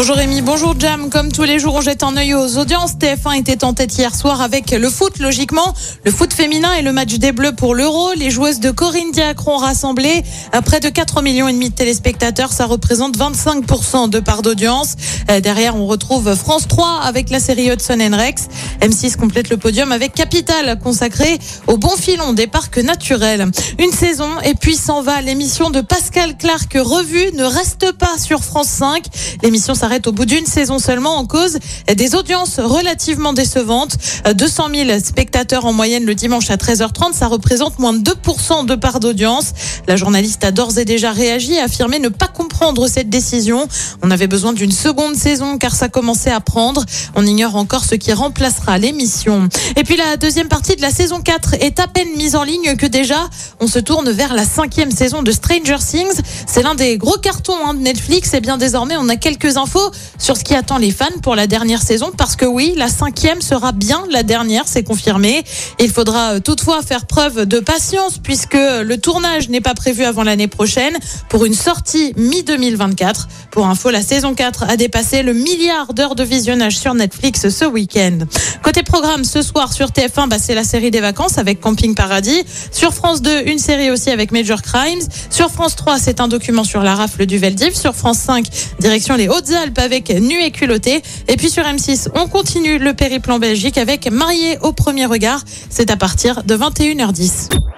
Bonjour Rémi, bonjour Jam. Comme tous les jours, on jette un œil aux audiences. TF1 était en tête hier soir avec le foot, logiquement. Le foot féminin et le match des Bleus pour l'Euro. Les joueuses de Corinne Diacre ont rassemblé à près de 4 millions et demi de téléspectateurs. Ça représente 25% de part d'audience. Euh, Derrière, on retrouve France 3 avec la série Hudson Rex. M6 complète le podium avec Capital consacré au bon filon des parcs naturels. Une saison et puis s'en va. L'émission de Pascal Clark revue ne reste pas sur France 5. L'émission s'arrête au bout d'une saison seulement en cause des audiences relativement décevantes. 200 000 spectateurs en moyenne le dimanche à 13h30, ça représente moins de 2% de part d'audience. La journaliste a d'ores et déjà réagi et affirmé ne pas comprendre cette décision. On avait besoin d'une seconde saison car ça commençait à prendre. On ignore encore ce qui remplacera l'émission. Et puis la deuxième partie de la saison 4 est à peine mise en ligne que déjà on se tourne vers la cinquième saison de Stranger Things. C'est l'un des gros cartons hein, de Netflix et bien désormais on a quelques infos sur ce qui attend les fans pour la dernière saison parce que oui, la cinquième sera bien la dernière, c'est confirmé. Il faudra euh, toutefois faire preuve de patience puisque le tournage n'est pas prévu avant l'année prochaine pour une sortie mi-2024. Pour info, la saison 4 a dépassé le milliard d'heures de visionnage sur Netflix ce week-end. Côté programme, ce soir sur TF1, bah, c'est la série des vacances avec Camping Paradis. Sur France 2, une série aussi avec Major Crimes. Sur France 3, c'est un document sur la rafle du Veldiv. Sur France 5, direction les Hautes-Alpes avec Nu et culotté. Et puis sur M6, on continue le périple en Belgique avec Marié au premier regard. C'est à partir de 21h10.